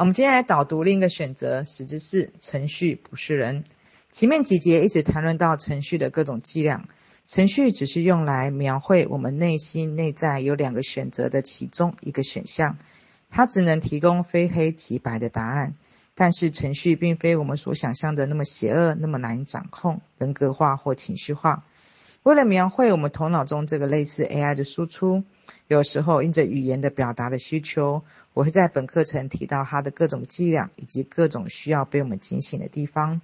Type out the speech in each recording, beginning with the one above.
我们今天来导读另一个选择，十之四：程序不是人。前面几节一直谈论到程序的各种伎俩，程序只是用来描绘我们内心内在有两个选择的其中一个选项，它只能提供非黑即白的答案。但是程序并非我们所想象的那么邪恶，那么难以掌控、人格化或情绪化。为了描绘我们头脑中这个类似 AI 的输出，有时候因着语言的表达的需求，我会在本课程提到它的各种伎俩，以及各种需要被我们警醒的地方，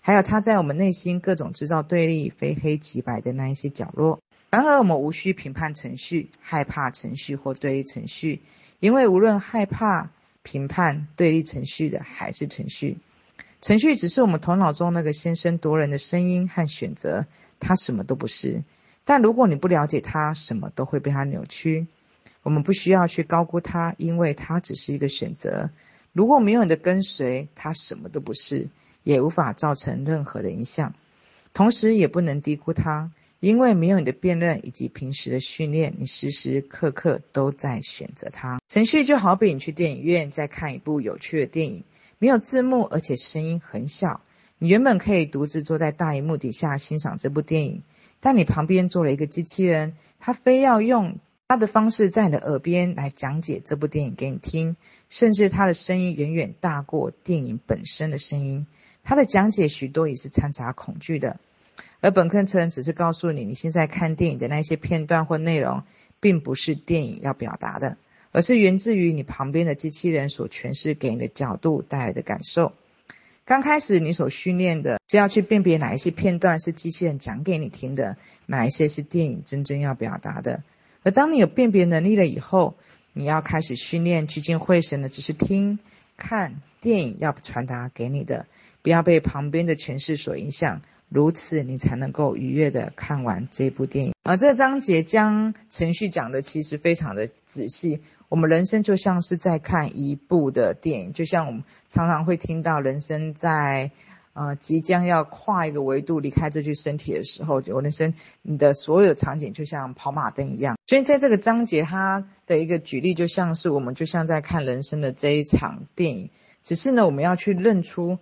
还有它在我们内心各种制造对立、非黑即白的那一些角落。然而，我们无需评判程序、害怕程序或对立程序，因为无论害怕、评判、对立程序的，还是程序。程序只是我们头脑中那个先声夺人的声音和选择。它什么都不是，但如果你不了解它，什么都会被它扭曲。我们不需要去高估它，因为它只是一个选择。如果没有你的跟随，它什么都不是，也无法造成任何的影响。同时，也不能低估它，因为没有你的辨认以及平时的训练，你时时刻刻都在选择它。程序就好比你去电影院再看一部有趣的电影，没有字幕，而且声音很小。你原本可以独自坐在大荧幕底下欣赏这部电影，但你旁边坐了一个机器人，他非要用他的方式在你的耳边来讲解这部电影给你听，甚至他的声音远远大过电影本身的声音。他的讲解许多也是掺杂恐惧的，而本课程只是告诉你，你现在看电影的那些片段或内容，并不是电影要表达的，而是源自于你旁边的机器人所诠释给你的角度带来的感受。刚开始，你所训练的是要去辨别哪一些片段是机器人讲给你听的，哪一些是电影真正要表达的。而当你有辨别能力了以后，你要开始训练聚精会神的，只是听、看电影要传达给你的，不要被旁边的诠释所影响。如此，你才能够愉悦地看完这部电影。而这章节将程序讲的其实非常的仔细。我们人生就像是在看一部的电影，就像我们常常会听到人生在，呃，即将要跨一个维度离开这具身体的时候，我人生你的所有的场景就像跑马灯一样。所以在这个章节，它的一个举例就像是我们就像在看人生的这一场电影，只是呢，我们要去认出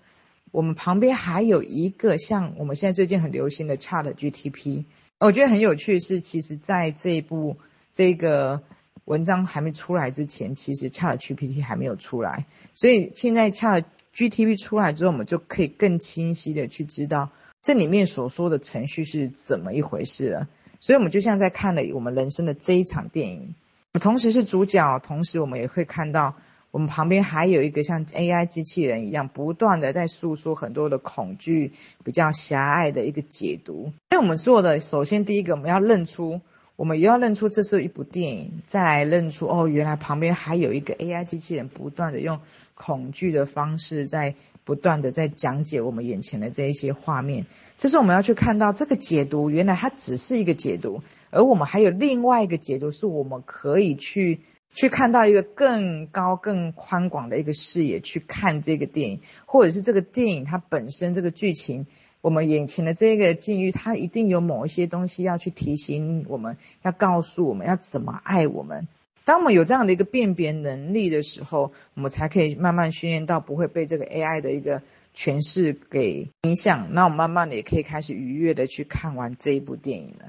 我们旁边还有一个像我们现在最近很流行的 ChatGPT。我觉得很有趣是，其实在这一部这个。文章还没出来之前，其实 ChatGPT 还没有出来，所以现在 ChatGPT 出来之后，我们就可以更清晰的去知道这里面所说的程序是怎么一回事了。所以，我们就像在看了我们人生的这一场电影，同时是主角，同时我们也会看到我们旁边还有一个像 AI 机器人一样，不断的在诉说很多的恐惧，比较狭隘的一个解读。那我们做的，首先第一个，我们要认出。我们也要认出这是一部电影，再来认出哦，原来旁边还有一个 AI 机器人，不断的用恐惧的方式在不断的在讲解我们眼前的这一些画面。这是我们要去看到这个解读，原来它只是一个解读，而我们还有另外一个解读，是我们可以去去看到一个更高、更宽广的一个视野去看这个电影，或者是这个电影它本身这个剧情。我们眼前的这个境遇，它一定有某一些东西要去提醒我们，要告诉我们要怎么爱我们。当我们有这样的一个辨别能力的时候，我们才可以慢慢训练到不会被这个 AI 的一个诠释给影响。那我们慢慢的也可以开始愉悦的去看完这一部电影了。